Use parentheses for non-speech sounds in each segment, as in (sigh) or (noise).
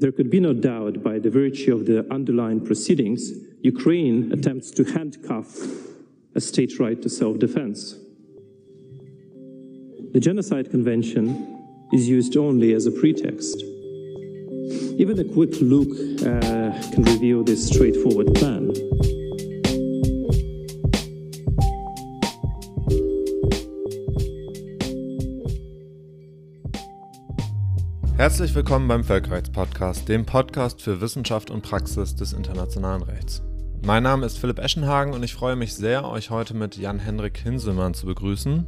There could be no doubt by the virtue of the underlying proceedings, Ukraine attempts to handcuff a state right to self-defense. The Genocide Convention is used only as a pretext. Even a quick look uh, can reveal this straightforward plan. Herzlich willkommen beim Völkerrechtspodcast, dem Podcast für Wissenschaft und Praxis des internationalen Rechts. Mein Name ist Philipp Eschenhagen und ich freue mich sehr, euch heute mit Jan-Henrik Hinselmann zu begrüßen.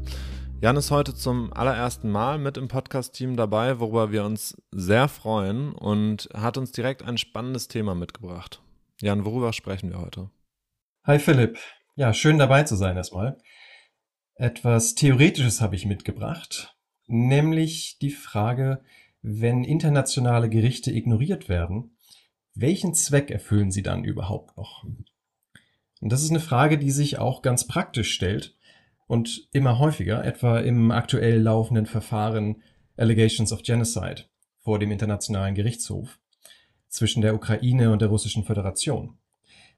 Jan ist heute zum allerersten Mal mit im Podcast-Team dabei, worüber wir uns sehr freuen und hat uns direkt ein spannendes Thema mitgebracht. Jan, worüber sprechen wir heute? Hi Philipp. Ja, schön dabei zu sein erstmal. Etwas Theoretisches habe ich mitgebracht, nämlich die Frage, wenn internationale Gerichte ignoriert werden, welchen Zweck erfüllen sie dann überhaupt noch? Und das ist eine Frage, die sich auch ganz praktisch stellt und immer häufiger, etwa im aktuell laufenden Verfahren Allegations of Genocide vor dem Internationalen Gerichtshof zwischen der Ukraine und der Russischen Föderation.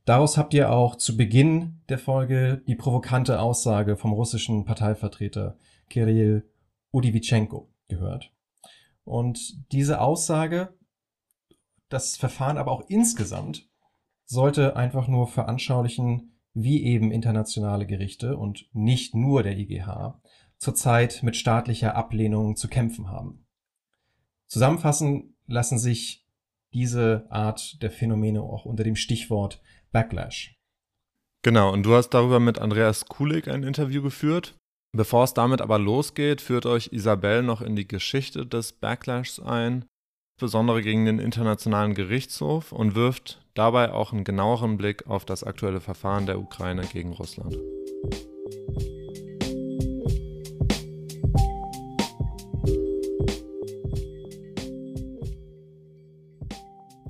Daraus habt ihr auch zu Beginn der Folge die provokante Aussage vom russischen Parteivertreter Kirill Udivichenko gehört. Und diese Aussage, das Verfahren aber auch insgesamt, sollte einfach nur veranschaulichen, wie eben internationale Gerichte und nicht nur der IGH zurzeit mit staatlicher Ablehnung zu kämpfen haben. Zusammenfassen lassen sich diese Art der Phänomene auch unter dem Stichwort Backlash. Genau, und du hast darüber mit Andreas Kulig ein Interview geführt. Bevor es damit aber losgeht, führt euch Isabel noch in die Geschichte des Backlashs ein, insbesondere gegen den Internationalen Gerichtshof und wirft dabei auch einen genaueren Blick auf das aktuelle Verfahren der Ukraine gegen Russland.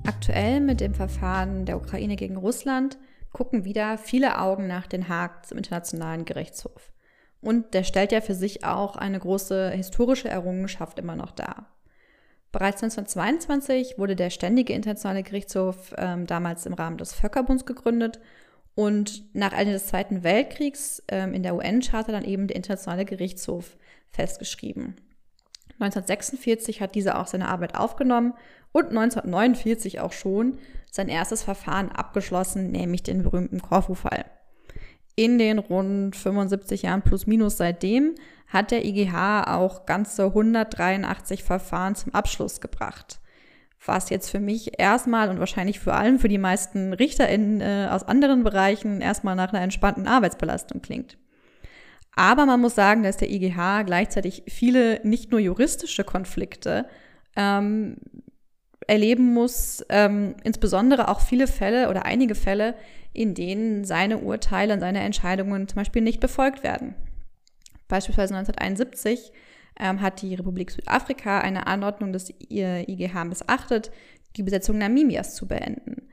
Aktuell mit dem Verfahren der Ukraine gegen Russland gucken wieder viele Augen nach Den Haag zum Internationalen Gerichtshof. Und der stellt ja für sich auch eine große historische Errungenschaft immer noch dar. Bereits 1922 wurde der Ständige Internationale Gerichtshof ähm, damals im Rahmen des Völkerbunds gegründet und nach Ende des Zweiten Weltkriegs ähm, in der UN-Charta dann eben der Internationale Gerichtshof festgeschrieben. 1946 hat dieser auch seine Arbeit aufgenommen und 1949 auch schon sein erstes Verfahren abgeschlossen, nämlich den berühmten Korfu-Fall in den rund 75 Jahren plus minus seitdem hat der IGH auch ganze 183 Verfahren zum Abschluss gebracht. Was jetzt für mich erstmal und wahrscheinlich vor allem für die meisten RichterInnen äh, aus anderen Bereichen erstmal nach einer entspannten Arbeitsbelastung klingt. Aber man muss sagen, dass der IGH gleichzeitig viele nicht nur juristische Konflikte ähm, erleben muss, ähm, insbesondere auch viele Fälle oder einige Fälle, in denen seine Urteile und seine Entscheidungen zum Beispiel nicht befolgt werden. Beispielsweise 1971 ähm, hat die Republik Südafrika eine Anordnung des IGH missachtet, die Besetzung Namibias zu beenden.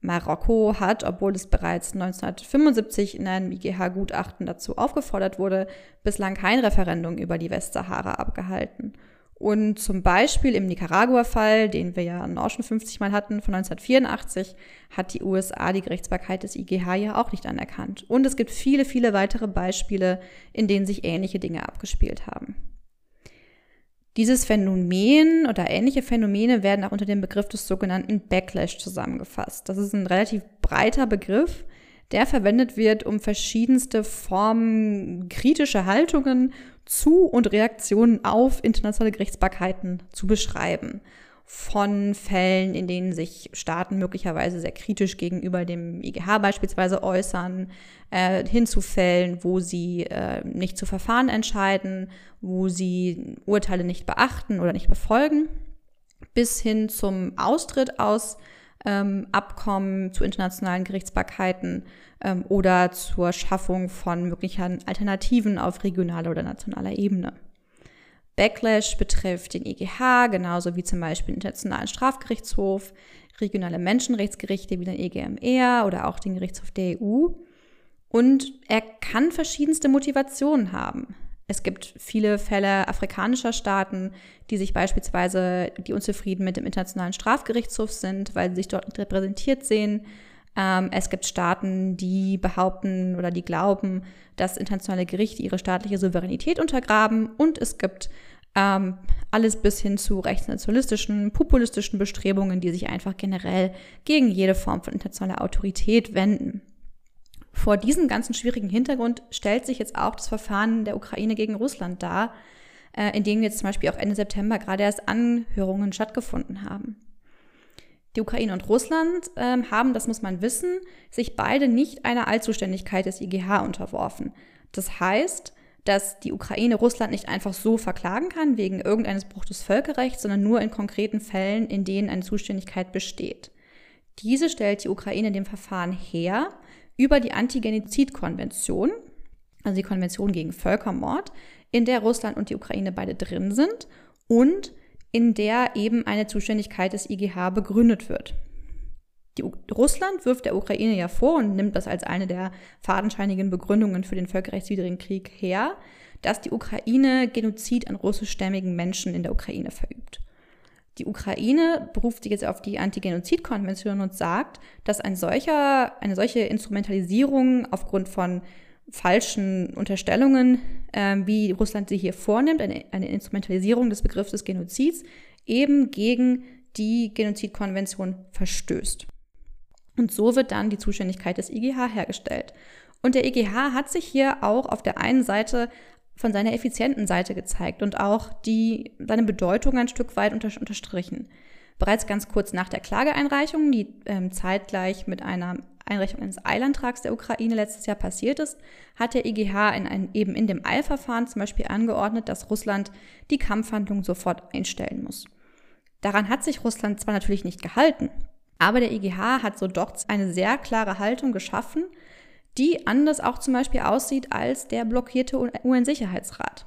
Marokko hat, obwohl es bereits 1975 in einem IGH-Gutachten dazu aufgefordert wurde, bislang kein Referendum über die Westsahara abgehalten. Und zum Beispiel im Nicaragua-Fall, den wir ja auch schon 50 Mal hatten, von 1984, hat die USA die Gerichtsbarkeit des IGH ja auch nicht anerkannt. Und es gibt viele, viele weitere Beispiele, in denen sich ähnliche Dinge abgespielt haben. Dieses Phänomen oder ähnliche Phänomene werden auch unter dem Begriff des sogenannten Backlash zusammengefasst. Das ist ein relativ breiter Begriff, der verwendet wird, um verschiedenste Formen kritischer Haltungen zu und Reaktionen auf internationale Gerichtsbarkeiten zu beschreiben. Von Fällen, in denen sich Staaten möglicherweise sehr kritisch gegenüber dem IGH beispielsweise äußern, äh, hin zu Fällen, wo sie äh, nicht zu Verfahren entscheiden, wo sie Urteile nicht beachten oder nicht befolgen, bis hin zum Austritt aus ähm, Abkommen zu internationalen Gerichtsbarkeiten ähm, oder zur Schaffung von möglichen Alternativen auf regionaler oder nationaler Ebene. Backlash betrifft den EGH, genauso wie zum Beispiel den Internationalen Strafgerichtshof, regionale Menschenrechtsgerichte wie den EGMR oder auch den Gerichtshof der EU. Und er kann verschiedenste Motivationen haben. Es gibt viele Fälle afrikanischer Staaten, die sich beispielsweise, die unzufrieden mit dem Internationalen Strafgerichtshof sind, weil sie sich dort nicht repräsentiert sehen. Ähm, es gibt Staaten, die behaupten oder die glauben, dass internationale Gerichte ihre staatliche Souveränität untergraben. Und es gibt ähm, alles bis hin zu rechtsnationalistischen, populistischen Bestrebungen, die sich einfach generell gegen jede Form von internationaler Autorität wenden. Vor diesem ganzen schwierigen Hintergrund stellt sich jetzt auch das Verfahren der Ukraine gegen Russland dar, äh, in dem jetzt zum Beispiel auch Ende September gerade erst Anhörungen stattgefunden haben. Die Ukraine und Russland ähm, haben, das muss man wissen, sich beide nicht einer Allzuständigkeit des IGH unterworfen. Das heißt, dass die Ukraine Russland nicht einfach so verklagen kann wegen irgendeines Bruchs des Völkerrechts, sondern nur in konkreten Fällen, in denen eine Zuständigkeit besteht. Diese stellt die Ukraine dem Verfahren her über die Antigenozidkonvention, also die Konvention gegen Völkermord, in der Russland und die Ukraine beide drin sind und in der eben eine Zuständigkeit des IGH begründet wird. Die, Russland wirft der Ukraine ja vor und nimmt das als eine der fadenscheinigen Begründungen für den völkerrechtswidrigen Krieg her, dass die Ukraine Genozid an russischstämmigen Menschen in der Ukraine verübt. Die Ukraine beruft sich jetzt auf die Anti-Genozid-Konvention und sagt, dass ein solcher, eine solche Instrumentalisierung aufgrund von falschen Unterstellungen, äh, wie Russland sie hier vornimmt, eine, eine Instrumentalisierung des Begriffs des Genozids, eben gegen die Genozidkonvention verstößt. Und so wird dann die Zuständigkeit des IGH hergestellt. Und der IGH hat sich hier auch auf der einen Seite von seiner effizienten Seite gezeigt und auch die, seine Bedeutung ein Stück weit unter, unterstrichen. Bereits ganz kurz nach der Klageeinreichung, die ähm, zeitgleich mit einer Einreichung eines Eilantrags der Ukraine letztes Jahr passiert ist, hat der IGH in ein, eben in dem Eilverfahren zum Beispiel angeordnet, dass Russland die Kampfhandlung sofort einstellen muss. Daran hat sich Russland zwar natürlich nicht gehalten, aber der IGH hat so doch eine sehr klare Haltung geschaffen, die anders auch zum Beispiel aussieht als der blockierte UN-Sicherheitsrat.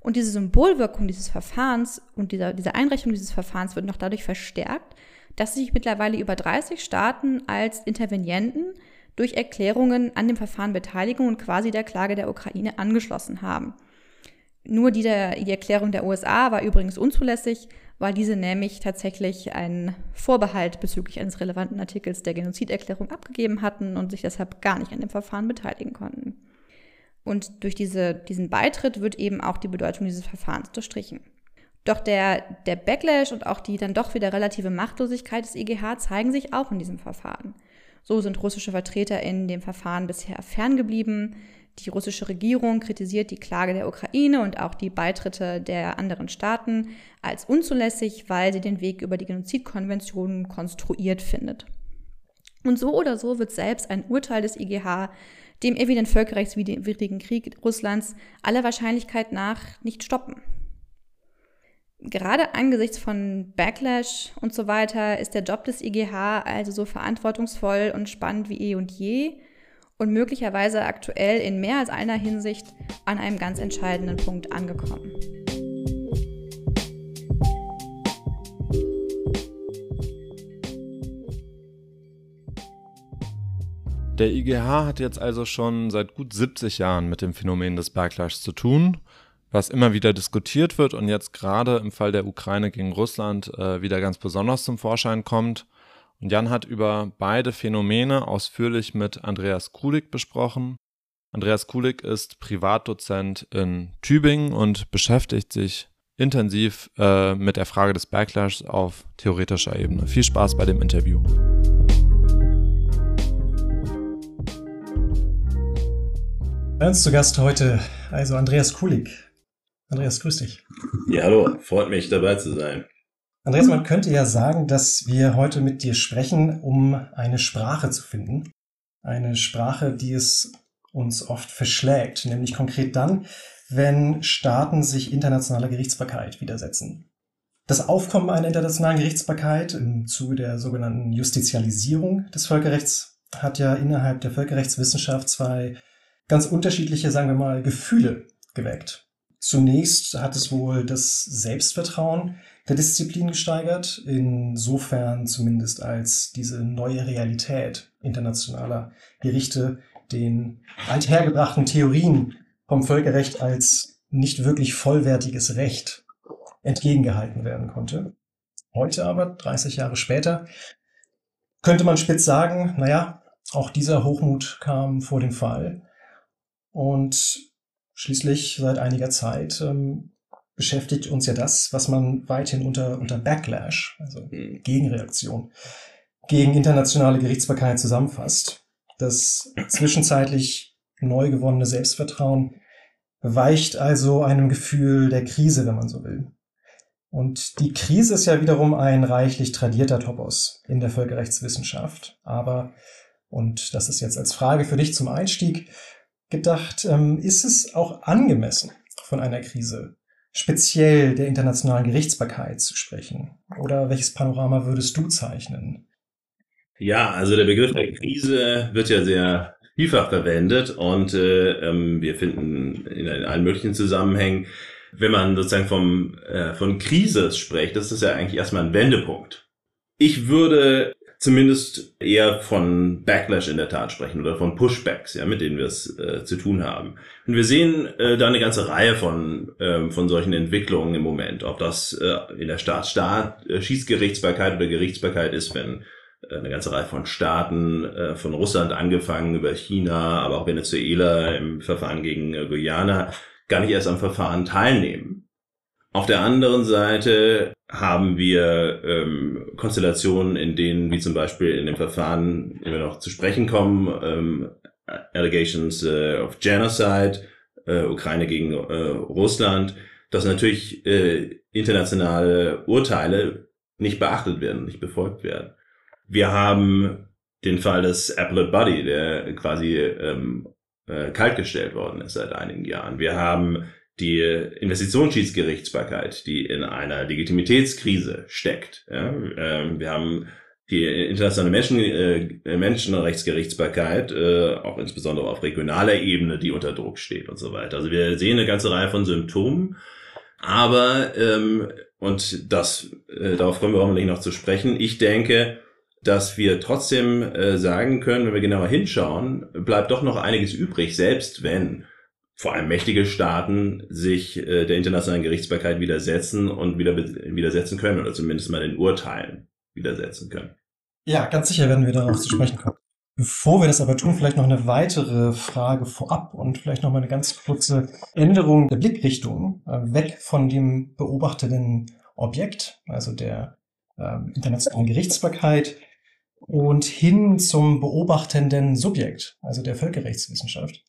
Und diese Symbolwirkung dieses Verfahrens und dieser, diese Einrichtung dieses Verfahrens wird noch dadurch verstärkt, dass sich mittlerweile über 30 Staaten als Intervenienten durch Erklärungen an dem Verfahren beteiligen und quasi der Klage der Ukraine angeschlossen haben. Nur die, der, die Erklärung der USA war übrigens unzulässig, weil diese nämlich tatsächlich einen Vorbehalt bezüglich eines relevanten Artikels der Genoziderklärung abgegeben hatten und sich deshalb gar nicht an dem Verfahren beteiligen konnten. Und durch diese, diesen Beitritt wird eben auch die Bedeutung dieses Verfahrens unterstrichen. Doch der, der Backlash und auch die dann doch wieder relative Machtlosigkeit des EGH zeigen sich auch in diesem Verfahren. So sind russische Vertreter in dem Verfahren bisher ferngeblieben. Die russische Regierung kritisiert die Klage der Ukraine und auch die Beitritte der anderen Staaten als unzulässig, weil sie den Weg über die Genozidkonvention konstruiert findet. Und so oder so wird selbst ein Urteil des IGH dem evident völkerrechtswidrigen Krieg Russlands aller Wahrscheinlichkeit nach nicht stoppen. Gerade angesichts von Backlash und so weiter ist der Job des IGH also so verantwortungsvoll und spannend wie eh und je und möglicherweise aktuell in mehr als einer Hinsicht an einem ganz entscheidenden Punkt angekommen. Der IGH hat jetzt also schon seit gut 70 Jahren mit dem Phänomen des Backlash zu tun, was immer wieder diskutiert wird und jetzt gerade im Fall der Ukraine gegen Russland äh, wieder ganz besonders zum Vorschein kommt. Und Jan hat über beide Phänomene ausführlich mit Andreas Kulik besprochen. Andreas Kulik ist Privatdozent in Tübingen und beschäftigt sich intensiv äh, mit der Frage des Backlash auf theoretischer Ebene. Viel Spaß bei dem Interview. Bei uns zu Gast heute also Andreas Kulik. Andreas, grüß dich. Ja, hallo, freut mich dabei zu sein. Andreas, man könnte ja sagen, dass wir heute mit dir sprechen, um eine Sprache zu finden. Eine Sprache, die es uns oft verschlägt, nämlich konkret dann, wenn Staaten sich internationaler Gerichtsbarkeit widersetzen. Das Aufkommen einer internationalen Gerichtsbarkeit im Zuge der sogenannten Justizialisierung des Völkerrechts hat ja innerhalb der Völkerrechtswissenschaft zwei ganz unterschiedliche, sagen wir mal, Gefühle geweckt. Zunächst hat es wohl das Selbstvertrauen der Disziplin gesteigert, insofern zumindest als diese neue Realität internationaler Gerichte den althergebrachten Theorien vom Völkerrecht als nicht wirklich vollwertiges Recht entgegengehalten werden konnte. Heute aber, 30 Jahre später, könnte man spitz sagen, naja, auch dieser Hochmut kam vor dem Fall. Und schließlich seit einiger Zeit ähm, beschäftigt uns ja das, was man weithin unter, unter Backlash, also mhm. Gegenreaktion, gegen internationale Gerichtsbarkeit zusammenfasst. Das zwischenzeitlich neu gewonnene Selbstvertrauen weicht also einem Gefühl der Krise, wenn man so will. Und die Krise ist ja wiederum ein reichlich tradierter Topos in der Völkerrechtswissenschaft. Aber, und das ist jetzt als Frage für dich zum Einstieg gedacht, ähm, ist es auch angemessen, von einer Krise speziell der internationalen Gerichtsbarkeit zu sprechen? Oder welches Panorama würdest du zeichnen? Ja, also der Begriff der Krise wird ja sehr vielfach verwendet und äh, ähm, wir finden in allen möglichen Zusammenhängen, wenn man sozusagen vom, äh, von Krise spricht, das ist ja eigentlich erstmal ein Wendepunkt. Ich würde zumindest eher von Backlash in der Tat sprechen oder von Pushbacks, ja, mit denen wir es äh, zu tun haben. Und wir sehen äh, da eine ganze Reihe von, äh, von solchen Entwicklungen im Moment, ob das äh, in der Staat-Staat-Schießgerichtsbarkeit oder Gerichtsbarkeit ist, wenn äh, eine ganze Reihe von Staaten, äh, von Russland angefangen über China, aber auch Venezuela im Verfahren gegen äh, Guyana, gar nicht erst am Verfahren teilnehmen. Auf der anderen Seite haben wir ähm, Konstellationen, in denen, wie zum Beispiel in dem Verfahren, in wir noch zu sprechen kommen, ähm, Allegations äh, of Genocide, äh, Ukraine gegen äh, Russland, dass natürlich äh, internationale Urteile nicht beachtet werden, nicht befolgt werden. Wir haben den Fall des Appellate Buddy, der quasi ähm, äh, kaltgestellt worden ist seit einigen Jahren. Wir haben die Investitionsschiedsgerichtsbarkeit, die in einer Legitimitätskrise steckt. Ja? Ähm, wir haben die internationale Menschen, äh, Menschenrechtsgerichtsbarkeit, äh, auch insbesondere auf regionaler Ebene, die unter Druck steht und so weiter. Also wir sehen eine ganze Reihe von Symptomen, aber ähm, und das äh, darauf kommen wir hoffentlich noch zu sprechen. Ich denke, dass wir trotzdem äh, sagen können, wenn wir genauer hinschauen, bleibt doch noch einiges übrig, selbst wenn vor allem mächtige Staaten sich äh, der internationalen Gerichtsbarkeit widersetzen und wieder widersetzen können oder zumindest mal den Urteilen widersetzen können. Ja, ganz sicher werden wir darauf zu sprechen kommen. Bevor wir das aber tun, vielleicht noch eine weitere Frage vorab und vielleicht noch mal eine ganz kurze Änderung der Blickrichtung äh, weg von dem beobachteten Objekt, also der äh, internationalen Gerichtsbarkeit, und hin zum beobachtenden Subjekt, also der Völkerrechtswissenschaft.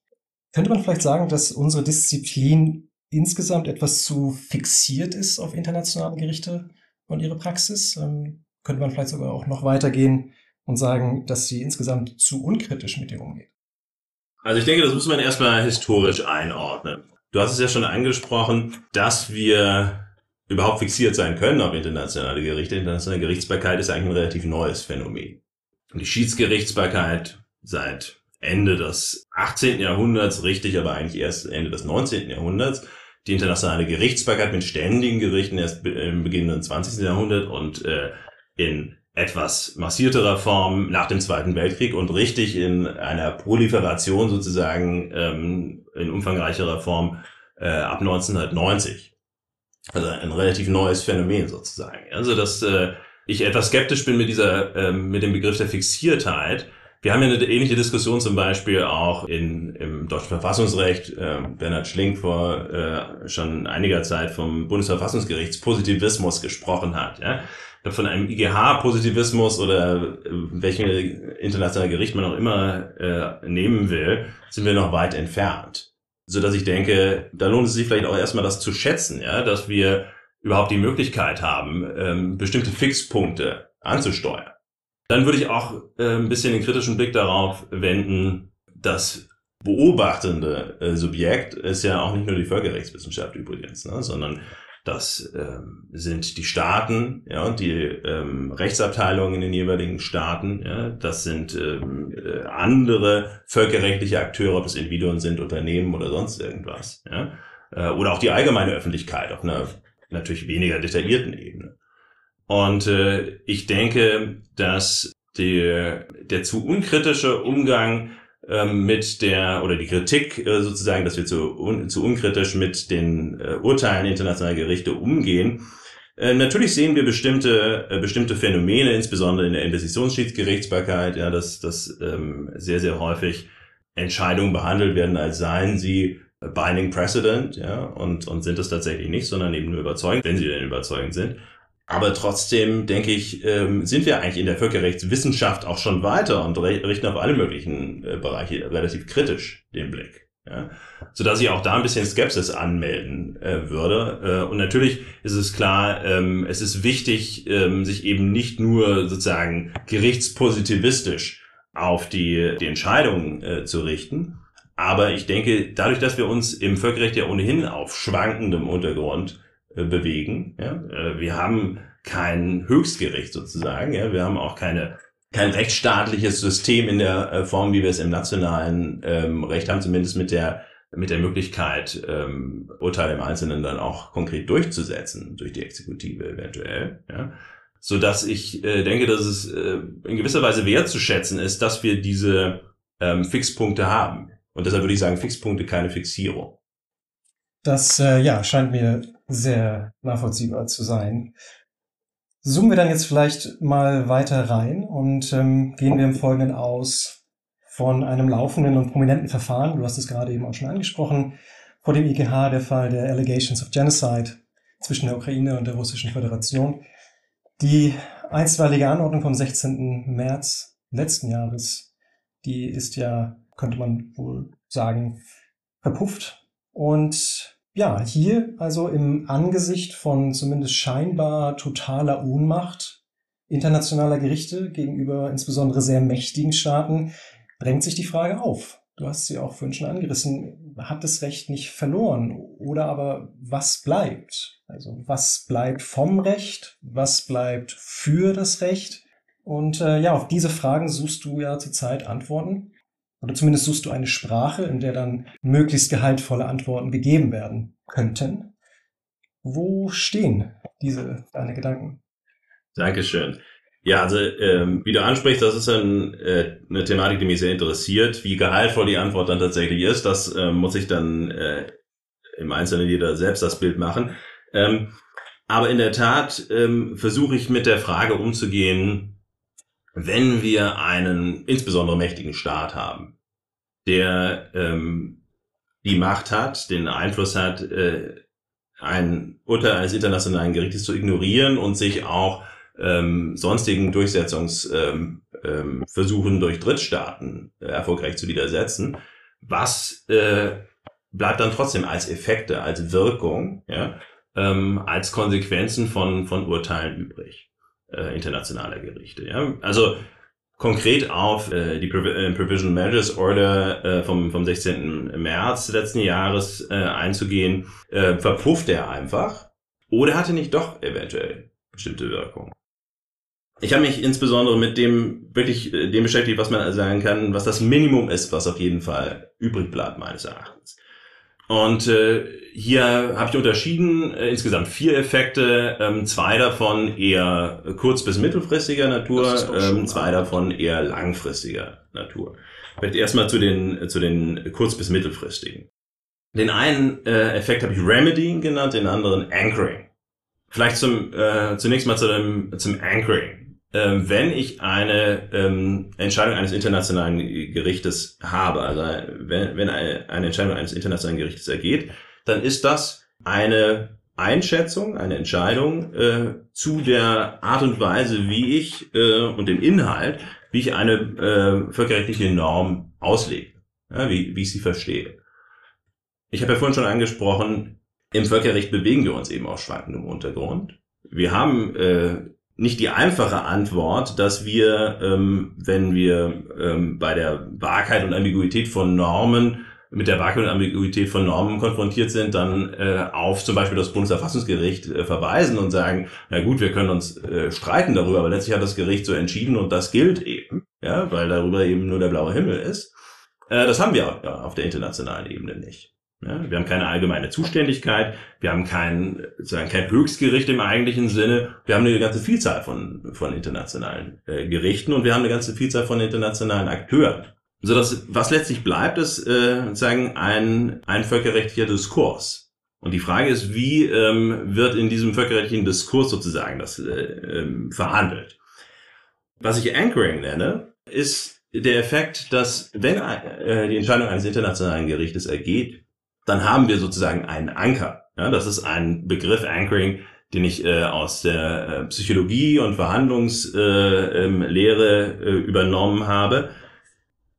Könnte man vielleicht sagen, dass unsere Disziplin insgesamt etwas zu fixiert ist auf internationale Gerichte und ihre Praxis? Ähm, könnte man vielleicht sogar auch noch weitergehen und sagen, dass sie insgesamt zu unkritisch mit ihr umgeht? Also ich denke, das muss man erstmal historisch einordnen. Du hast es ja schon angesprochen, dass wir überhaupt fixiert sein können auf internationale Gerichte. Internationale Gerichtsbarkeit ist eigentlich ein relativ neues Phänomen. Die Schiedsgerichtsbarkeit seit Ende des 18. Jahrhunderts, richtig, aber eigentlich erst Ende des 19. Jahrhunderts. Die internationale Gerichtsbarkeit mit ständigen Gerichten erst im Beginn des 20. Jahrhunderts und äh, in etwas massierterer Form nach dem Zweiten Weltkrieg und richtig in einer Proliferation sozusagen ähm, in umfangreicherer Form äh, ab 1990. Also ein relativ neues Phänomen sozusagen. Also das äh, ich etwas skeptisch bin mit dieser, ähm, mit dem Begriff der Fixiertheit. Wir haben ja eine ähnliche Diskussion zum Beispiel auch in, im deutschen Verfassungsrecht. Äh, Bernhard Schlink vor äh, schon einiger Zeit vom Bundesverfassungsgerichts Positivismus gesprochen hat. Ja? Von einem IGH-Positivismus oder äh, welchen internationalen Gericht man auch immer äh, nehmen will, sind wir noch weit entfernt. So dass ich denke, da lohnt es sich vielleicht auch erstmal das zu schätzen, ja, dass wir überhaupt die Möglichkeit haben, ähm, bestimmte Fixpunkte anzusteuern. Dann würde ich auch äh, ein bisschen den kritischen Blick darauf wenden, dass beobachtende äh, Subjekt ist ja auch nicht nur die Völkerrechtswissenschaft übrigens, ne, sondern das ähm, sind die Staaten, ja, die ähm, Rechtsabteilungen in den jeweiligen Staaten, ja, das sind ähm, äh, andere völkerrechtliche Akteure, ob es Individuen sind, Unternehmen oder sonst irgendwas, ja, äh, oder auch die allgemeine Öffentlichkeit auf einer natürlich weniger detaillierten Ebene. Und äh, ich denke, dass die, der zu unkritische Umgang ähm, mit der, oder die Kritik äh, sozusagen, dass wir zu, un, zu unkritisch mit den äh, Urteilen internationaler Gerichte umgehen. Äh, natürlich sehen wir bestimmte, äh, bestimmte Phänomene, insbesondere in der Investitionsschiedsgerichtsbarkeit, ja, dass, dass ähm, sehr, sehr häufig Entscheidungen behandelt werden, als seien sie binding precedent, ja, und, und sind es tatsächlich nicht, sondern eben nur überzeugend, wenn sie denn überzeugend sind. Aber trotzdem, denke ich, ähm, sind wir eigentlich in der Völkerrechtswissenschaft auch schon weiter und richten auf alle möglichen äh, Bereiche relativ kritisch den Blick. Ja, sodass ich auch da ein bisschen Skepsis anmelden äh, würde. Äh, und natürlich ist es klar, ähm, es ist wichtig, ähm, sich eben nicht nur sozusagen gerichtspositivistisch auf die, die Entscheidung äh, zu richten. Aber ich denke, dadurch, dass wir uns im Völkerrecht ja ohnehin auf schwankendem Untergrund äh, bewegen. Ja? Äh, wir haben kein Höchstgericht sozusagen. Ja? Wir haben auch keine kein rechtsstaatliches System in der äh, Form, wie wir es im nationalen ähm, Recht haben, zumindest mit der mit der Möglichkeit, ähm, Urteile im Einzelnen dann auch konkret durchzusetzen durch die Exekutive eventuell. Ja? So dass ich äh, denke, dass es äh, in gewisser Weise wertzuschätzen ist, dass wir diese ähm, Fixpunkte haben. Und deshalb würde ich sagen, Fixpunkte keine Fixierung. Das äh, ja scheint mir sehr nachvollziehbar zu sein. Zoomen wir dann jetzt vielleicht mal weiter rein und ähm, gehen wir im Folgenden aus von einem laufenden und prominenten Verfahren. Du hast es gerade eben auch schon angesprochen. Vor dem IGH der Fall der Allegations of Genocide zwischen der Ukraine und der Russischen Föderation. Die einstweilige Anordnung vom 16. März letzten Jahres, die ist ja, könnte man wohl sagen, verpufft. Und ja, hier also im Angesicht von zumindest scheinbar totaler Ohnmacht internationaler Gerichte gegenüber insbesondere sehr mächtigen Staaten drängt sich die Frage auf. Du hast sie auch vorhin schon angerissen. Hat das Recht nicht verloren? Oder aber was bleibt? Also was bleibt vom Recht? Was bleibt für das Recht? Und äh, ja, auf diese Fragen suchst du ja zurzeit Antworten. Oder zumindest suchst du eine Sprache, in der dann möglichst gehaltvolle Antworten gegeben werden könnten. Wo stehen diese deine Gedanken? Dankeschön. Ja, also ähm, wie du ansprichst, das ist ein, äh, eine Thematik, die mich sehr interessiert. Wie gehaltvoll die Antwort dann tatsächlich ist, das äh, muss ich dann äh, im Einzelnen jeder selbst das Bild machen. Ähm, aber in der Tat ähm, versuche ich mit der Frage umzugehen, wenn wir einen insbesondere mächtigen Staat haben, der ähm, die Macht hat, den Einfluss hat, äh, ein Urteil eines internationalen Gerichtes zu ignorieren und sich auch ähm, sonstigen Durchsetzungsversuchen ähm, ähm, durch Drittstaaten äh, erfolgreich zu widersetzen. Was äh, bleibt dann trotzdem als Effekte, als Wirkung, ja, ähm, als Konsequenzen von, von Urteilen übrig? Äh, internationaler Gerichte. Ja? Also konkret auf äh, die äh, Provisional Measures Order äh, vom, vom 16. März letzten Jahres äh, einzugehen, äh, verpufft er einfach oder hatte nicht doch eventuell bestimmte Wirkung. Ich habe mich insbesondere mit dem wirklich äh, dem beschäftigt, was man sagen kann, was das Minimum ist, was auf jeden Fall übrig bleibt meines Erachtens. Und äh, hier habe ich unterschieden, äh, insgesamt vier Effekte, ähm, zwei davon eher kurz- bis mittelfristiger Natur, ähm, zwei davon eher langfristiger Natur. Vielleicht erstmal zu den, zu den kurz- bis mittelfristigen. Den einen äh, Effekt habe ich Remedying genannt, den anderen Anchoring. Vielleicht zum, äh, zunächst mal zu dem, zum Anchoring ähm, wenn ich eine ähm, Entscheidung eines internationalen Gerichtes habe, also wenn, wenn eine, eine Entscheidung eines internationalen Gerichtes ergeht, dann ist das eine Einschätzung, eine Entscheidung äh, zu der Art und Weise, wie ich äh, und dem Inhalt, wie ich eine äh, völkerrechtliche Norm auslege, ja, wie, wie ich sie verstehe. Ich habe ja vorhin schon angesprochen, im Völkerrecht bewegen wir uns eben auf schwankendem Untergrund. Wir haben äh, nicht die einfache Antwort, dass wir, ähm, wenn wir ähm, bei der Wahrheit und Ambiguität von Normen mit der Wahrheit und Ambiguität von Normen konfrontiert sind, dann äh, auf zum Beispiel das Bundesverfassungsgericht äh, verweisen und sagen, na gut, wir können uns äh, streiten darüber, aber letztlich hat das Gericht so entschieden und das gilt eben, ja, weil darüber eben nur der blaue Himmel ist. Äh, das haben wir ja, auf der internationalen Ebene nicht. Ja, wir haben keine allgemeine Zuständigkeit, wir haben kein, sozusagen kein Höchstgericht im eigentlichen Sinne, wir haben eine ganze Vielzahl von, von internationalen äh, Gerichten und wir haben eine ganze Vielzahl von internationalen Akteuren. So dass, was letztlich bleibt, ist äh, sozusagen ein, ein völkerrechtlicher Diskurs. Und die Frage ist, wie ähm, wird in diesem völkerrechtlichen Diskurs sozusagen das äh, ähm, verhandelt? Was ich Anchoring nenne, ist der Effekt, dass wenn äh, die Entscheidung eines internationalen Gerichtes ergeht, dann haben wir sozusagen einen Anker. Ja, das ist ein Begriff Anchoring, den ich äh, aus der äh, Psychologie und Verhandlungslehre äh, ähm, äh, übernommen habe.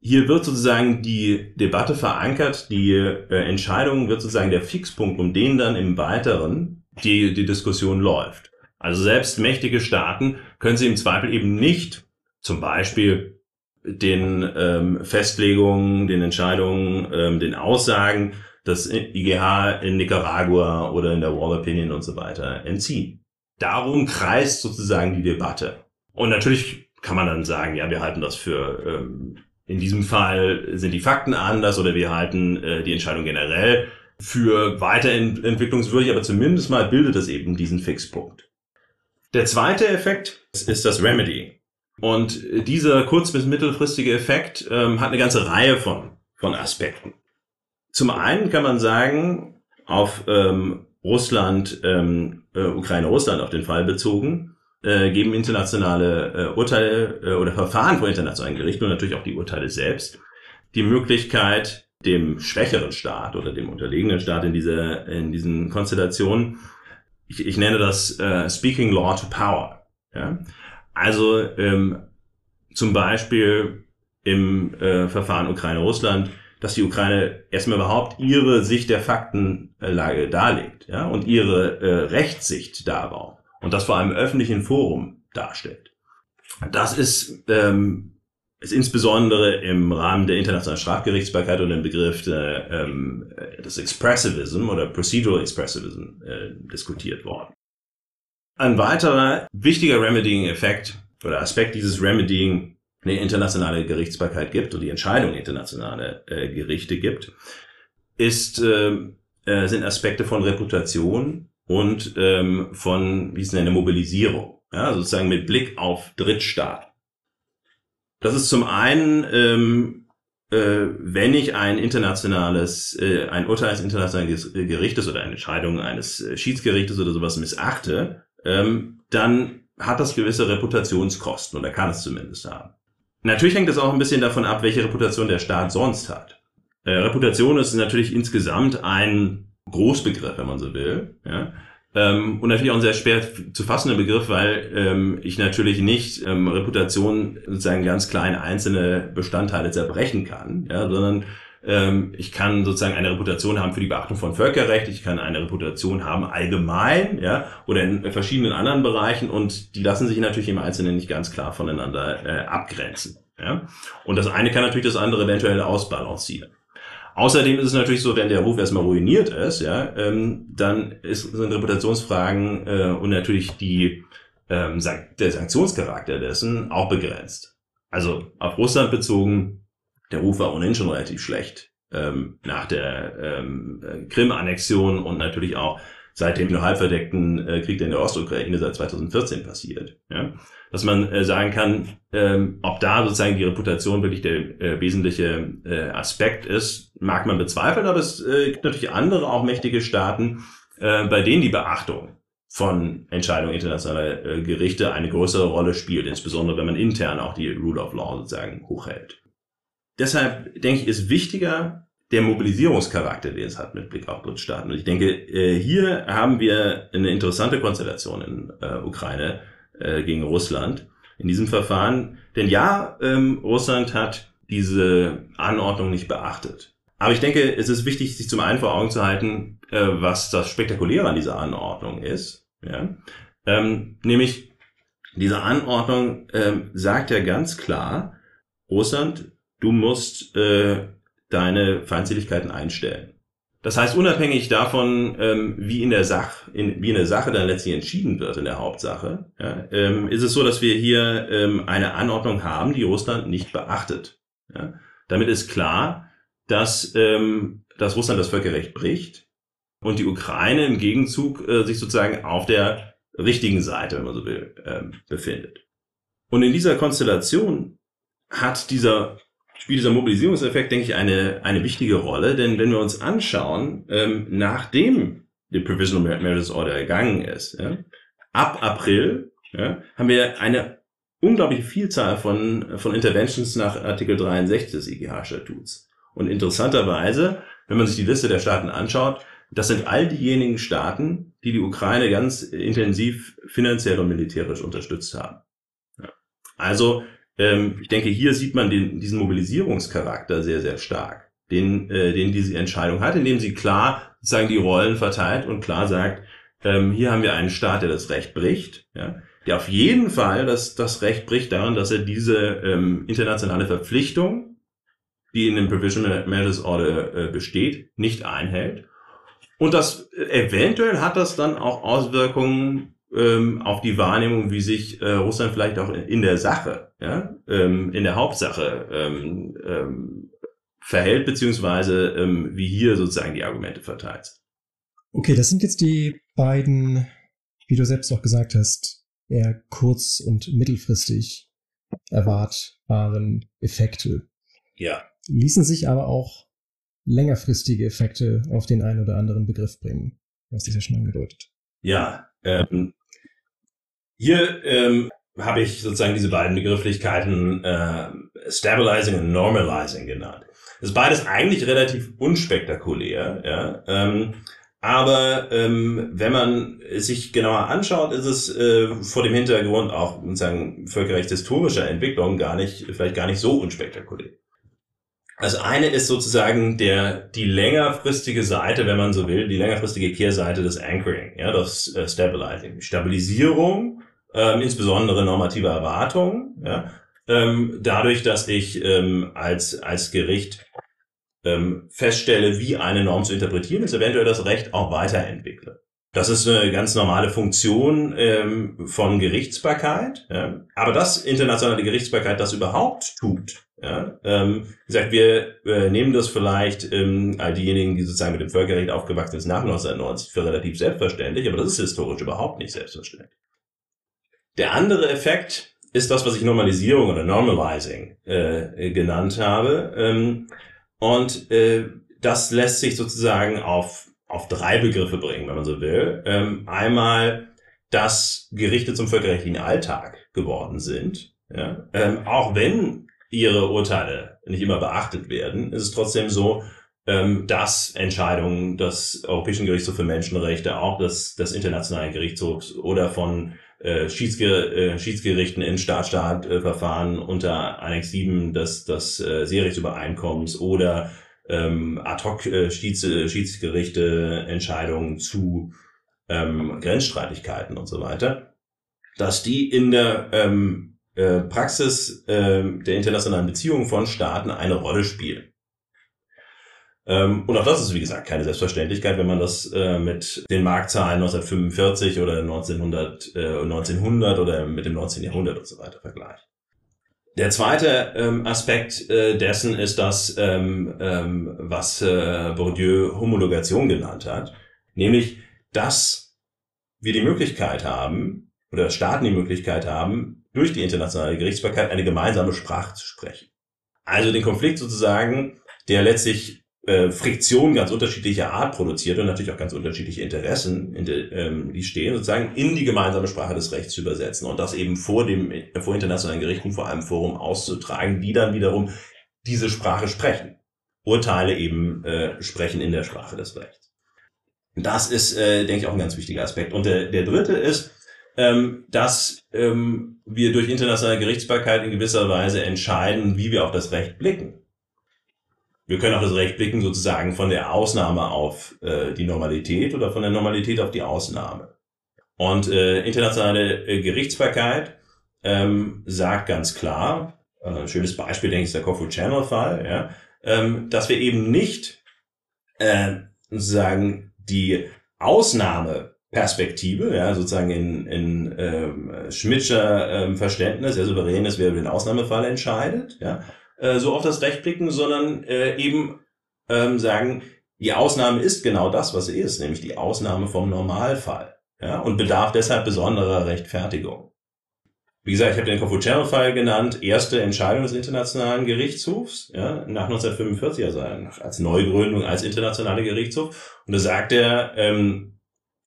Hier wird sozusagen die Debatte verankert, die äh, Entscheidung wird sozusagen der Fixpunkt, um den dann im Weiteren die, die Diskussion läuft. Also selbst mächtige Staaten können sie im Zweifel eben nicht zum Beispiel den ähm, Festlegungen, den Entscheidungen, ähm, den Aussagen das IGH in Nicaragua oder in der Wall Opinion und so weiter entziehen. Darum kreist sozusagen die Debatte. Und natürlich kann man dann sagen, ja, wir halten das für, ähm, in diesem Fall sind die Fakten anders oder wir halten äh, die Entscheidung generell für weiterentwicklungswürdig, aber zumindest mal bildet es eben diesen Fixpunkt. Der zweite Effekt ist das Remedy. Und dieser kurz- bis mittelfristige Effekt ähm, hat eine ganze Reihe von, von Aspekten. Zum einen kann man sagen, auf ähm, Russland, ähm, äh, Ukraine-Russland auf den Fall bezogen, äh, geben internationale äh, Urteile äh, oder Verfahren vor internationalen Gerichten und natürlich auch die Urteile selbst die Möglichkeit, dem schwächeren Staat oder dem unterlegenen Staat in dieser in diesen Konstellationen, ich, ich nenne das äh, Speaking Law to Power. Ja? Also ähm, zum Beispiel im äh, Verfahren Ukraine-Russland dass die Ukraine erstmal überhaupt ihre Sicht der Faktenlage darlegt ja, und ihre äh, Rechtssicht darauf und das vor einem öffentlichen Forum darstellt. Das ist, ähm, ist insbesondere im Rahmen der internationalen Strafgerichtsbarkeit und dem Begriff der, ähm, des Expressivism oder Procedural Expressivism äh, diskutiert worden. Ein weiterer wichtiger Remedying-Effekt oder Aspekt dieses Remedying eine internationale Gerichtsbarkeit gibt und die Entscheidung internationale äh, Gerichte gibt, ist, äh, äh, sind Aspekte von Reputation und ähm, von, wie es nenne, Mobilisierung. Ja, sozusagen mit Blick auf Drittstaat. Das ist zum einen, ähm, äh, wenn ich ein internationales, äh, ein Urteil eines internationalen Gerichtes oder eine Entscheidung eines äh, Schiedsgerichtes oder sowas missachte, ähm, dann hat das gewisse Reputationskosten oder kann es zumindest haben. Natürlich hängt es auch ein bisschen davon ab, welche Reputation der Staat sonst hat. Äh, Reputation ist natürlich insgesamt ein Großbegriff, wenn man so will. Ja? Ähm, und natürlich auch ein sehr schwer zu fassender Begriff, weil ähm, ich natürlich nicht ähm, Reputation sozusagen ganz kleine einzelne Bestandteile zerbrechen kann, ja, sondern ich kann sozusagen eine Reputation haben für die Beachtung von Völkerrecht, ich kann eine Reputation haben allgemein, ja, oder in verschiedenen anderen Bereichen und die lassen sich natürlich im Einzelnen nicht ganz klar voneinander äh, abgrenzen. Ja. Und das eine kann natürlich das andere eventuell ausbalancieren. Außerdem ist es natürlich so, wenn der Ruf erstmal ruiniert ist, ja, ähm, dann ist, sind Reputationsfragen äh, und natürlich die, ähm, der Sanktionscharakter dessen auch begrenzt. Also auf Russland bezogen der Ruf war ohnehin schon relativ schlecht ähm, nach der ähm, äh, Krim-Annexion und natürlich auch seit dem nur halbverdeckten äh, Krieg, in der Ostukraine seit 2014 passiert. Ja? Dass man äh, sagen kann, ähm, ob da sozusagen die Reputation wirklich der äh, wesentliche äh, Aspekt ist, mag man bezweifeln, aber es äh, gibt natürlich andere, auch mächtige Staaten, äh, bei denen die Beachtung von Entscheidungen internationaler äh, Gerichte eine größere Rolle spielt, insbesondere wenn man intern auch die Rule of Law sozusagen hochhält deshalb denke ich, ist wichtiger der Mobilisierungscharakter, den es hat mit Blick auf Drittstaaten. Und ich denke, äh, hier haben wir eine interessante Konstellation in äh, Ukraine äh, gegen Russland in diesem Verfahren. Denn ja, ähm, Russland hat diese Anordnung nicht beachtet. Aber ich denke, es ist wichtig, sich zum einen vor Augen zu halten, was das Spektakuläre an dieser Anordnung ist. Ja? Ähm, nämlich, diese Anordnung ähm, sagt ja ganz klar, Russland du musst äh, deine Feindseligkeiten einstellen. Das heißt, unabhängig davon, ähm, wie in der Sache, in, wie in der Sache dann letztlich entschieden wird in der Hauptsache, ja, ähm, ist es so, dass wir hier ähm, eine Anordnung haben, die Russland nicht beachtet. Ja. Damit ist klar, dass, ähm, dass Russland das Völkerrecht bricht und die Ukraine im Gegenzug äh, sich sozusagen auf der richtigen Seite, wenn man so will, ähm, befindet. Und in dieser Konstellation hat dieser spielt dieser Mobilisierungseffekt, denke ich, eine, eine wichtige Rolle. Denn wenn wir uns anschauen, ähm, nachdem der Provisional Measures Order ergangen ist, ja, ab April ja, haben wir eine unglaubliche Vielzahl von, von Interventions nach Artikel 63 des IGH-Statuts. Und interessanterweise, wenn man sich die Liste der Staaten anschaut, das sind all diejenigen Staaten, die die Ukraine ganz intensiv finanziell und militärisch unterstützt haben. Also, ähm, ich denke, hier sieht man den, diesen Mobilisierungscharakter sehr, sehr stark, den, äh, den diese Entscheidung hat, indem sie klar sozusagen die Rollen verteilt und klar sagt, ähm, hier haben wir einen Staat, der das Recht bricht, ja, der auf jeden Fall das, das Recht bricht daran, dass er diese ähm, internationale Verpflichtung, die in dem Provisional Measures Order äh, besteht, nicht einhält. Und das eventuell hat das dann auch Auswirkungen ähm, auf die Wahrnehmung, wie sich äh, Russland vielleicht auch in der Sache, ja, ähm, in der Hauptsache ähm, ähm, verhält, beziehungsweise ähm, wie hier sozusagen die Argumente verteilt. Okay, das sind jetzt die beiden, wie du selbst auch gesagt hast, eher kurz- und mittelfristig erwartbaren Effekte. Ja. Ließen sich aber auch längerfristige Effekte auf den einen oder anderen Begriff bringen. Du hast das ja schon angedeutet. Ja, ähm, hier ähm, habe ich sozusagen diese beiden Begrifflichkeiten äh, Stabilizing und Normalizing genannt. Das ist beides eigentlich relativ unspektakulär. Ja? Ähm, aber ähm, wenn man sich genauer anschaut, ist es äh, vor dem Hintergrund auch sozusagen völkerrechtshistorischer Entwicklung gar nicht, vielleicht gar nicht so unspektakulär. Das eine ist sozusagen der, die längerfristige Seite, wenn man so will, die längerfristige Kehrseite des Anchoring, ja, das äh, Stabilizing. Stabilisierung, ähm, insbesondere normative Erwartungen, ja, ähm, dadurch, dass ich ähm, als, als Gericht ähm, feststelle, wie eine Norm zu interpretieren ist, eventuell das Recht auch weiterentwickle. Das ist eine ganz normale Funktion ähm, von Gerichtsbarkeit. Ja. Aber dass internationale Gerichtsbarkeit das überhaupt tut, ja, ähm, wie gesagt, wir äh, nehmen das vielleicht ähm, all diejenigen, die sozusagen mit dem Völkerrecht aufgewachsen sind nach 1990 für relativ selbstverständlich, aber das ist historisch überhaupt nicht selbstverständlich. Der andere Effekt ist das, was ich Normalisierung oder Normalizing äh, genannt habe. Ähm, und äh, das lässt sich sozusagen auf, auf drei Begriffe bringen, wenn man so will. Ähm, einmal, dass Gerichte zum völkerrechtlichen Alltag geworden sind. Ja? Ähm, auch wenn ihre Urteile nicht immer beachtet werden, ist es trotzdem so, ähm, dass Entscheidungen des Europäischen Gerichtshofs für Menschenrechte, auch des, des Internationalen Gerichtshofs oder von äh, Schiedsger äh, Schiedsgerichten in Staat-Staat-Verfahren unter Annex 7 des, des äh, Seerechtsübereinkommens oder ähm, Ad-Hoc-Schiedsgerichte äh, Entscheidungen zu ähm, Grenzstreitigkeiten und so weiter, dass die in der ähm, äh, Praxis äh, der internationalen Beziehungen von Staaten eine Rolle spielen. Ähm, und auch das ist, wie gesagt, keine Selbstverständlichkeit, wenn man das äh, mit den Marktzahlen 1945 oder 1900, äh, 1900 oder mit dem 19. Jahrhundert und so weiter vergleicht. Der zweite ähm, Aspekt äh, dessen ist das, ähm, ähm, was äh, Bourdieu Homologation genannt hat, nämlich, dass wir die Möglichkeit haben, oder Staaten die Möglichkeit haben, durch die internationale Gerichtsbarkeit eine gemeinsame Sprache zu sprechen. Also den Konflikt sozusagen, der letztlich äh, Friktion ganz unterschiedlicher Art produziert und natürlich auch ganz unterschiedliche Interessen, in de, ähm, die stehen, sozusagen in die gemeinsame Sprache des Rechts zu übersetzen und das eben vor dem, vor internationalen Gerichten, vor einem Forum auszutragen, die dann wiederum diese Sprache sprechen. Urteile eben äh, sprechen in der Sprache des Rechts. Das ist, äh, denke ich, auch ein ganz wichtiger Aspekt. Und der, der dritte ist, ähm, dass ähm, wir durch internationale Gerichtsbarkeit in gewisser Weise entscheiden, wie wir auf das Recht blicken wir können auf das Recht blicken, sozusagen von der Ausnahme auf äh, die Normalität oder von der Normalität auf die Ausnahme. Und äh, internationale äh, Gerichtsbarkeit ähm, sagt ganz klar, äh, schönes Beispiel, denke ich, ist der Kofu Channel-Fall, ja, ähm, dass wir eben nicht äh, sozusagen die Ausnahmeperspektive, ja, sozusagen in, in ähm, Schmidtscher ähm, Verständnis, der souverän ist, wer über den Ausnahmefall entscheidet, ja, äh, so auf das Recht blicken, sondern äh, eben ähm, sagen, die Ausnahme ist genau das, was sie ist, nämlich die Ausnahme vom Normalfall ja, und bedarf deshalb besonderer Rechtfertigung. wie gesagt, ich habe den Cofucero-Fall genannt, erste Entscheidung des Internationalen Gerichtshofs, ja, nach 1945, also als Neugründung als Internationaler Gerichtshof. Und da sagt er, ähm,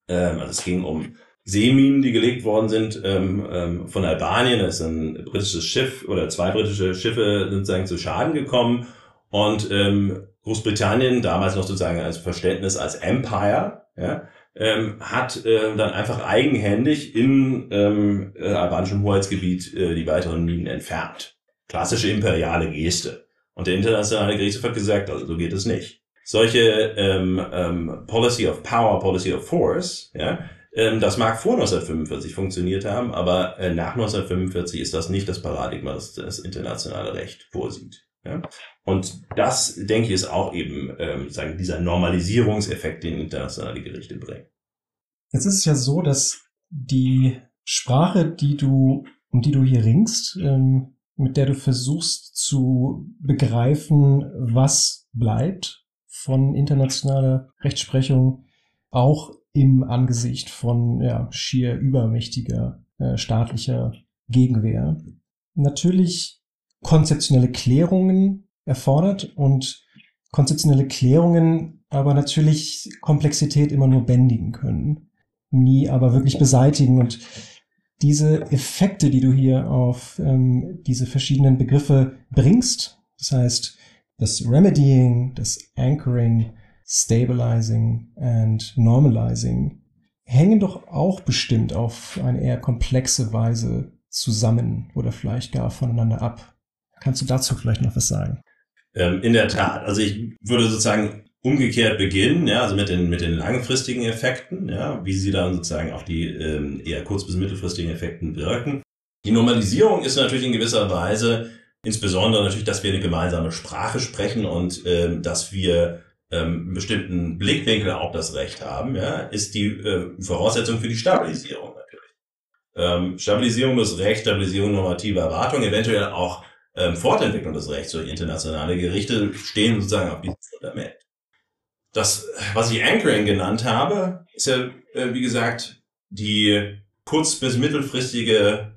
ähm, also es ging um Seeminen, die gelegt worden sind ähm, ähm, von Albanien. Da ist ein britisches Schiff oder zwei britische Schiffe sozusagen zu Schaden gekommen. Und ähm, Großbritannien, damals noch sozusagen als Verständnis als Empire, ja, ähm, hat äh, dann einfach eigenhändig in ähm, äh, albanischem Hoheitsgebiet äh, die weiteren Minen entfernt. Klassische imperiale Geste. Und der internationale Gerichtshof hat gesagt, also so geht es nicht. Solche ähm, ähm, Policy of Power, Policy of Force, ja, ähm, das mag vor 1945 funktioniert haben, aber äh, nach 1945 ist das nicht das Paradigma, das das internationale Recht vorsieht. Und das, denke ich, ist auch eben ähm, sagen, dieser Normalisierungseffekt, den internationale Gerichte bringen. Jetzt ist es ja so, dass die Sprache, die du, um die du hier ringst, ähm, mit der du versuchst zu begreifen, was bleibt von internationaler Rechtsprechung, auch im Angesicht von ja, schier übermächtiger äh, staatlicher Gegenwehr, natürlich konzeptionelle Klärungen erfordert und konzeptionelle Klärungen aber natürlich Komplexität immer nur bändigen können, nie aber wirklich beseitigen. Und diese Effekte, die du hier auf ähm, diese verschiedenen Begriffe bringst, das heißt das Remedying, das Anchoring, Stabilizing and Normalizing, hängen doch auch bestimmt auf eine eher komplexe Weise zusammen oder vielleicht gar voneinander ab. Kannst du dazu vielleicht noch was sagen? Ähm, in der Tat. Also ich würde sozusagen umgekehrt beginnen, ja, also mit den, mit den langfristigen Effekten, ja, wie sie dann sozusagen auf die ähm, eher kurz- bis mittelfristigen Effekten wirken. Die Normalisierung ist natürlich in gewisser Weise, insbesondere natürlich, dass wir eine gemeinsame Sprache sprechen und ähm, dass wir ähm, einen bestimmten Blickwinkel auf das Recht haben, ja, ist die äh, Voraussetzung für die Stabilisierung natürlich. Ähm, Stabilisierung des Rechts, Stabilisierung normativer Erwartungen, eventuell auch ähm, Fortentwicklung des Rechts durch internationale Gerichte stehen sozusagen auf diesem Fundament. Das, was ich Anchoring genannt habe, ist ja, äh, wie gesagt, die kurz- bis mittelfristige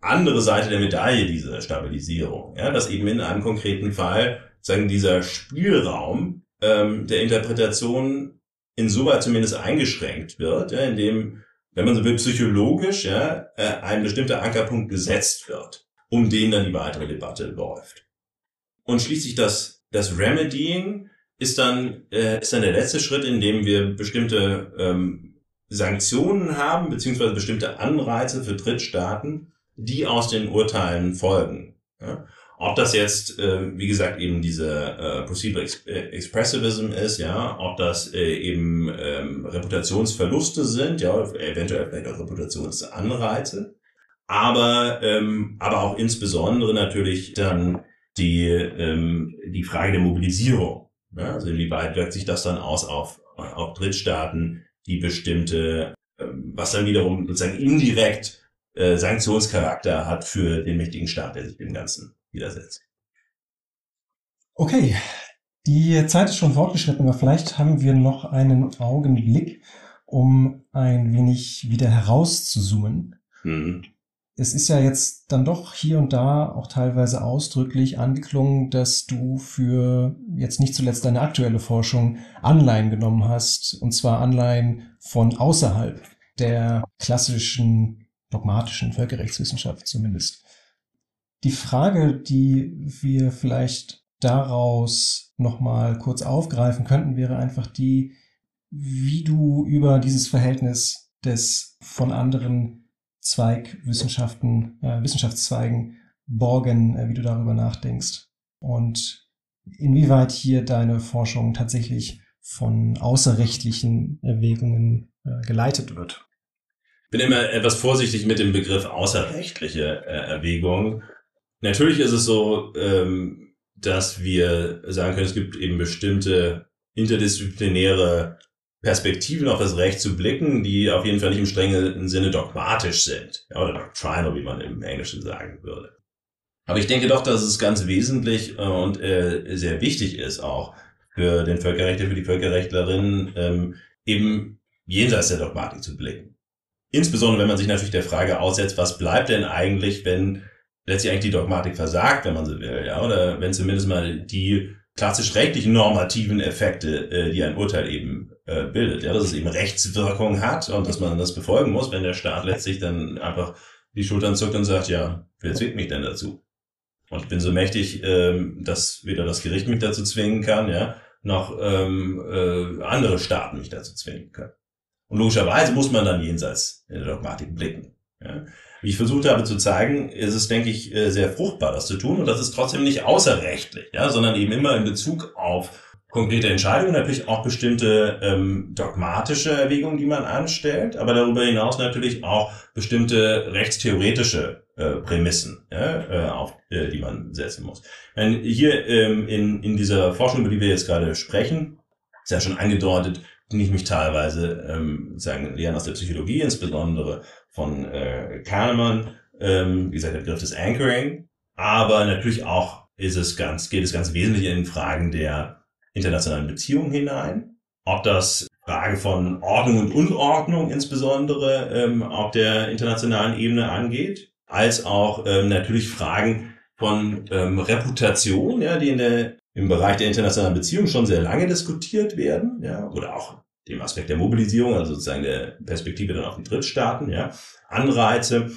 andere Seite der Medaille dieser Stabilisierung. Ja, dass eben in einem konkreten Fall sagen dieser Spielraum ähm, der Interpretation insoweit zumindest eingeschränkt wird, ja, indem, wenn man so will, psychologisch ja, äh, ein bestimmter Ankerpunkt gesetzt wird um den dann die weitere Debatte läuft. Und schließlich das, das Remedying ist dann, äh, ist dann der letzte Schritt, in dem wir bestimmte ähm, Sanktionen haben, beziehungsweise bestimmte Anreize für Drittstaaten, die aus den Urteilen folgen. Ja? Ob das jetzt, äh, wie gesagt, eben diese äh, Procedural Ex äh, Expressivism ist, ja, ob das äh, eben ähm, Reputationsverluste sind, ja, eventuell vielleicht auch Reputationsanreize, aber, ähm, aber auch insbesondere natürlich dann die, ähm, die Frage der Mobilisierung. Ja? Also inwieweit wirkt sich das dann aus auf, auf Drittstaaten, die bestimmte, ähm, was dann wiederum sozusagen indirekt äh, Sanktionscharakter hat für den mächtigen Staat, der sich dem Ganzen widersetzt. Okay, die Zeit ist schon fortgeschritten, aber vielleicht haben wir noch einen Augenblick, um ein wenig wieder herauszuzoomen. Mhm es ist ja jetzt dann doch hier und da auch teilweise ausdrücklich angeklungen, dass du für jetzt nicht zuletzt deine aktuelle Forschung Anleihen genommen hast, und zwar Anleihen von außerhalb der klassischen dogmatischen Völkerrechtswissenschaft zumindest. Die Frage, die wir vielleicht daraus nochmal kurz aufgreifen könnten, wäre einfach die, wie du über dieses Verhältnis des von anderen Zweigwissenschaften, äh, Wissenschaftszweigen borgen, äh, wie du darüber nachdenkst und inwieweit hier deine Forschung tatsächlich von außerrechtlichen Erwägungen äh, geleitet wird. Ich bin immer etwas vorsichtig mit dem Begriff außerrechtliche äh, Erwägung. Natürlich ist es so, ähm, dass wir sagen können, es gibt eben bestimmte interdisziplinäre Perspektiven auf das Recht zu blicken, die auf jeden Fall nicht im strengen Sinne dogmatisch sind. Ja, oder doctrinal, wie man im Englischen sagen würde. Aber ich denke doch, dass es ganz wesentlich äh, und äh, sehr wichtig ist auch für den Völkerrechtler, für die Völkerrechtlerinnen, ähm, eben jenseits der Dogmatik zu blicken. insbesondere wenn man sich natürlich der Frage aussetzt, was bleibt denn eigentlich, wenn letztlich eigentlich die Dogmatik versagt, wenn man so will, ja, oder wenn zumindest mal die klassisch rechtlichen normativen Effekte, äh, die ein Urteil eben äh, bildet, ja, dass es eben Rechtswirkung hat und dass man das befolgen muss, wenn der Staat letztlich dann einfach die Schultern zuckt und sagt, ja, wer zwingt mich denn dazu? Und ich bin so mächtig, ähm, dass weder das Gericht mich dazu zwingen kann, ja, noch ähm, äh, andere Staaten mich dazu zwingen können. Und logischerweise muss man dann jenseits in der Dogmatik blicken. Ja. Wie ich versucht habe zu zeigen, ist es, denke ich, äh, sehr fruchtbar, das zu tun. Und das ist trotzdem nicht außerrechtlich, ja, sondern eben immer in Bezug auf konkrete Entscheidungen, natürlich auch bestimmte ähm, dogmatische Erwägungen, die man anstellt, aber darüber hinaus natürlich auch bestimmte rechtstheoretische äh, Prämissen, ja, äh, auf äh, die man setzen muss. Wenn hier ähm, in, in dieser Forschung, über die wir jetzt gerade sprechen, ist ja schon angedeutet, die ich mich teilweise ähm, sagen Lehren aus der Psychologie, insbesondere von äh, Kahnemann, ähm, wie gesagt, der Begriff des Anchoring, aber natürlich auch ist es ganz, geht es ganz wesentlich in Fragen der internationalen Beziehungen hinein. Ob das Frage von Ordnung und Unordnung insbesondere ähm, auf der internationalen Ebene angeht, als auch ähm, natürlich Fragen von ähm, Reputation, ja, die in der, im Bereich der internationalen Beziehungen schon sehr lange diskutiert werden, ja, oder auch dem Aspekt der Mobilisierung, also sozusagen der Perspektive dann auf die Drittstaaten, ja, Anreize.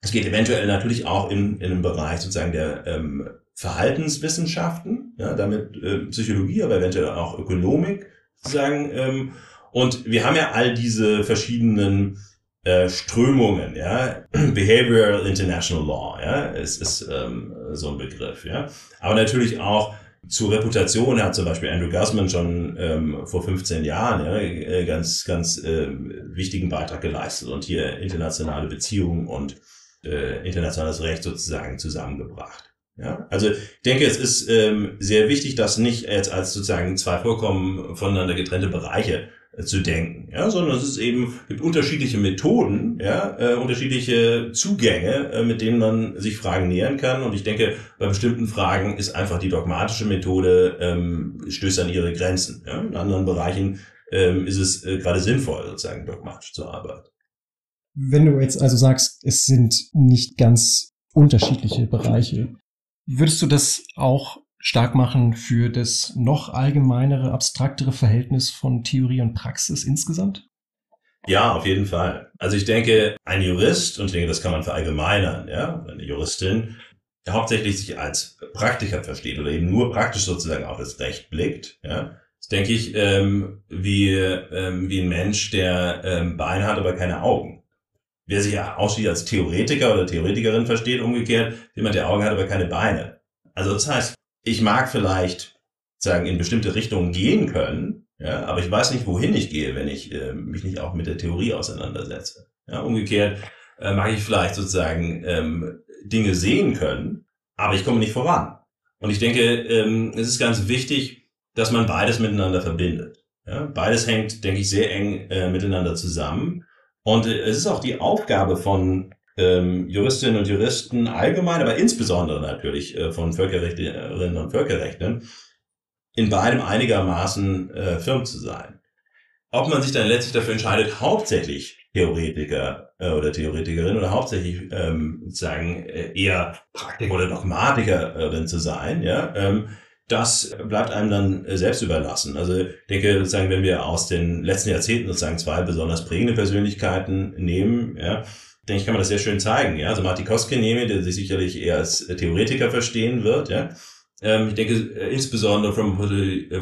Es geht eventuell natürlich auch in, in einem Bereich sozusagen der ähm, Verhaltenswissenschaften, ja, damit äh, Psychologie, aber eventuell auch Ökonomik sozusagen. Ähm, und wir haben ja all diese verschiedenen äh, Strömungen, ja, (clears throat) Behavioral International Law, ja, es ist ähm, so ein Begriff, ja, aber natürlich auch zur Reputation hat zum Beispiel Andrew Guzman schon ähm, vor 15 Jahren ja, äh, ganz, ganz äh, wichtigen Beitrag geleistet und hier internationale Beziehungen und äh, internationales Recht sozusagen zusammengebracht. Ja, also ich denke, es ist ähm, sehr wichtig, das nicht jetzt als sozusagen zwei vollkommen voneinander getrennte Bereiche zu denken, ja, sondern es ist eben gibt unterschiedliche Methoden, ja, äh, unterschiedliche Zugänge, äh, mit denen man sich Fragen nähern kann. Und ich denke, bei bestimmten Fragen ist einfach die dogmatische Methode ähm, stößt an ihre Grenzen. Ja? In anderen Bereichen ähm, ist es äh, gerade sinnvoll, sozusagen dogmatisch zu arbeiten. Wenn du jetzt also sagst, es sind nicht ganz unterschiedliche Bereiche, Würdest du das auch stark machen für das noch allgemeinere, abstraktere Verhältnis von Theorie und Praxis insgesamt? Ja, auf jeden Fall. Also ich denke, ein Jurist, und ich denke, das kann man verallgemeinern, ja, eine Juristin, der hauptsächlich sich als Praktiker versteht oder eben nur praktisch sozusagen auf das Recht blickt, ja, das denke ich, ähm, wie, ähm, wie ein Mensch, der ähm, Beine hat, aber keine Augen wer sich ja ausschließlich als Theoretiker oder Theoretikerin versteht, umgekehrt, jemand, der Augen hat, aber keine Beine. Also das heißt, ich mag vielleicht sagen in bestimmte Richtungen gehen können, ja, aber ich weiß nicht, wohin ich gehe, wenn ich äh, mich nicht auch mit der Theorie auseinandersetze. Ja, umgekehrt äh, mag ich vielleicht sozusagen ähm, Dinge sehen können, aber ich komme nicht voran. Und ich denke, ähm, es ist ganz wichtig, dass man beides miteinander verbindet. Ja, beides hängt, denke ich, sehr eng äh, miteinander zusammen. Und äh, es ist auch die Aufgabe von ähm, Juristinnen und Juristen allgemein, aber insbesondere natürlich äh, von Völkerrechtlerinnen und Völkerrechtlern, in beidem einigermaßen äh, firm zu sein. Ob man sich dann letztlich dafür entscheidet, hauptsächlich Theoretiker äh, oder Theoretikerin oder hauptsächlich ähm, sozusagen äh, eher Praktiker oder Dogmatikerin zu sein, ja, ähm, das bleibt einem dann selbst überlassen. Also ich denke, sozusagen, wenn wir aus den letzten Jahrzehnten sozusagen zwei besonders prägende Persönlichkeiten nehmen, ja, denke ich, kann man das sehr schön zeigen. Ja, also Marty Koskinen, der sich sicherlich eher als Theoretiker verstehen wird, ja. Ähm, ich denke, äh, insbesondere From,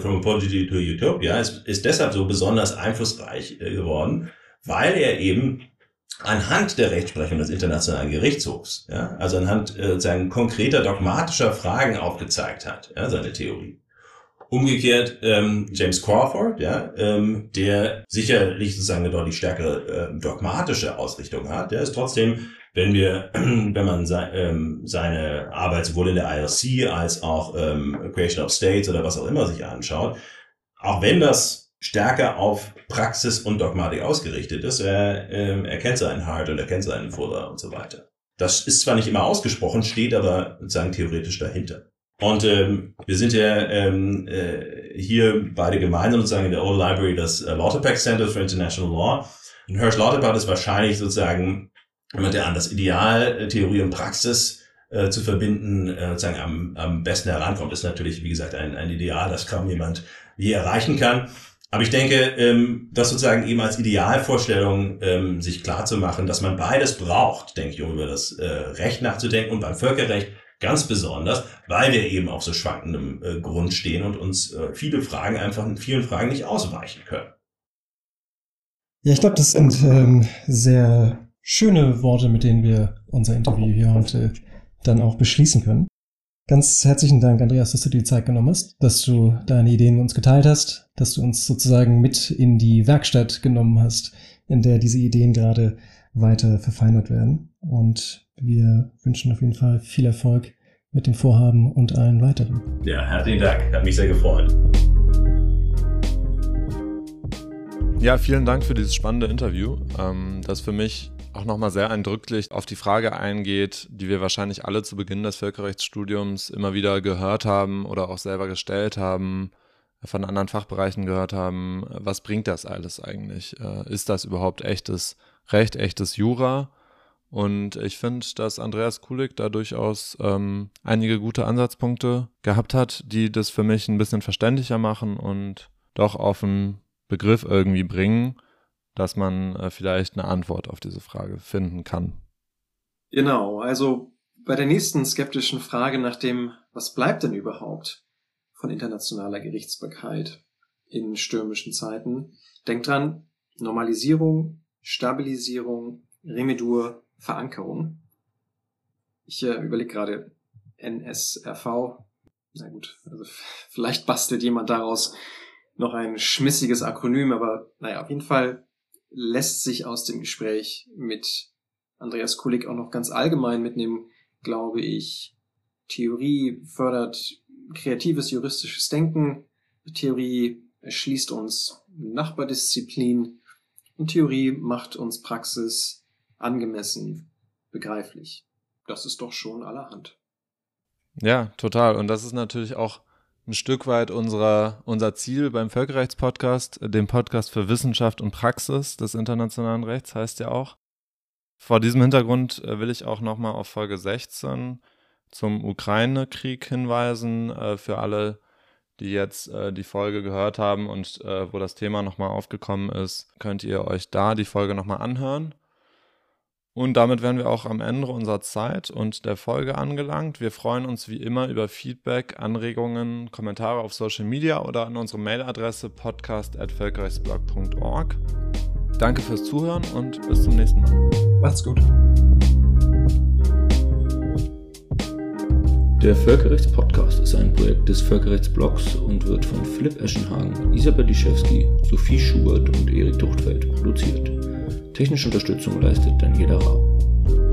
From Apology to Utopia ist, ist deshalb so besonders einflussreich äh, geworden, weil er eben anhand der Rechtsprechung des Internationalen Gerichtshofs, ja, also anhand äh, sozusagen konkreter dogmatischer Fragen aufgezeigt hat, ja, seine Theorie. Umgekehrt ähm, James Crawford, ja, ähm, der sicherlich sozusagen eine deutlich stärkere äh, dogmatische Ausrichtung hat, der ist trotzdem, wenn wir, (clears throat) wenn man se ähm, seine Arbeit sowohl in der IRC als auch ähm, Creation of States oder was auch immer sich anschaut, auch wenn das stärker auf Praxis und Dogmatik ausgerichtet ist. Er, äh, er seinen Hart und er kennt seinen Fuller und so weiter. Das ist zwar nicht immer ausgesprochen, steht aber sozusagen theoretisch dahinter. Und ähm, wir sind ja ähm, äh, hier beide gemeinsam sozusagen in der Old Library des äh, Lauterpack Center for International Law. Und Hirsch Lauterbach ist wahrscheinlich sozusagen jemand, der an das Ideal äh, Theorie und Praxis äh, zu verbinden, äh, sozusagen am, am besten herankommt. Das ist natürlich, wie gesagt, ein, ein Ideal, das kaum jemand je erreichen kann. Aber ich denke, ähm, das sozusagen eben als Idealvorstellung ähm, sich klar zu machen, dass man beides braucht, denke ich, um über das äh, Recht nachzudenken und beim Völkerrecht ganz besonders, weil wir eben auf so schwankendem äh, Grund stehen und uns äh, viele Fragen einfach in vielen Fragen nicht ausweichen können. Ja, ich glaube, das sind ähm, sehr schöne Worte, mit denen wir unser Interview hier heute dann auch beschließen können. Ganz herzlichen Dank, Andreas, dass du dir die Zeit genommen hast, dass du deine Ideen mit uns geteilt hast, dass du uns sozusagen mit in die Werkstatt genommen hast, in der diese Ideen gerade weiter verfeinert werden. Und wir wünschen auf jeden Fall viel Erfolg mit dem Vorhaben und allen weiteren. Ja, herzlichen Dank. Hat mich sehr gefreut. Ja, vielen Dank für dieses spannende Interview, ähm, das für mich auch nochmal sehr eindrücklich auf die Frage eingeht, die wir wahrscheinlich alle zu Beginn des Völkerrechtsstudiums immer wieder gehört haben oder auch selber gestellt haben, von anderen Fachbereichen gehört haben, was bringt das alles eigentlich? Äh, ist das überhaupt echtes Recht, echtes Jura? Und ich finde, dass Andreas Kulik da durchaus ähm, einige gute Ansatzpunkte gehabt hat, die das für mich ein bisschen verständlicher machen und doch auf einen Begriff irgendwie bringen, dass man äh, vielleicht eine Antwort auf diese Frage finden kann. Genau, also bei der nächsten skeptischen Frage nach dem, was bleibt denn überhaupt von internationaler Gerichtsbarkeit in stürmischen Zeiten, denkt dran, Normalisierung, Stabilisierung, Remedur, Verankerung. Ich äh, überlege gerade NSRV. Na gut, also (laughs) vielleicht bastelt jemand daraus noch ein schmissiges Akronym, aber naja, auf jeden Fall lässt sich aus dem Gespräch mit Andreas Kulik auch noch ganz allgemein mitnehmen, glaube ich. Theorie fördert kreatives juristisches Denken. Theorie erschließt uns Nachbardisziplin. Und Theorie macht uns Praxis angemessen begreiflich. Das ist doch schon allerhand. Ja, total. Und das ist natürlich auch ein Stück weit unserer, unser Ziel beim Völkerrechtspodcast, dem Podcast für Wissenschaft und Praxis des internationalen Rechts, heißt ja auch. Vor diesem Hintergrund äh, will ich auch nochmal auf Folge 16 zum Ukraine-Krieg hinweisen, äh, für alle, die jetzt äh, die Folge gehört haben und wo das Thema nochmal aufgekommen ist, könnt ihr euch da die Folge nochmal anhören. Und damit wären wir auch am Ende unserer Zeit und der Folge angelangt. Wir freuen uns wie immer über Feedback, Anregungen, Kommentare auf Social Media oder an unsere Mailadresse podcast.völkerrechtsblog.org. Danke fürs Zuhören und bis zum nächsten Mal. Macht's gut. Der Völkerrechtspodcast ist ein Projekt des Völkerrechtsblogs und wird von Philipp Eschenhagen, Isabel Liszewski, Sophie Schubert und Erik Tuchtfeld produziert. Technische Unterstützung leistet Daniela Rau.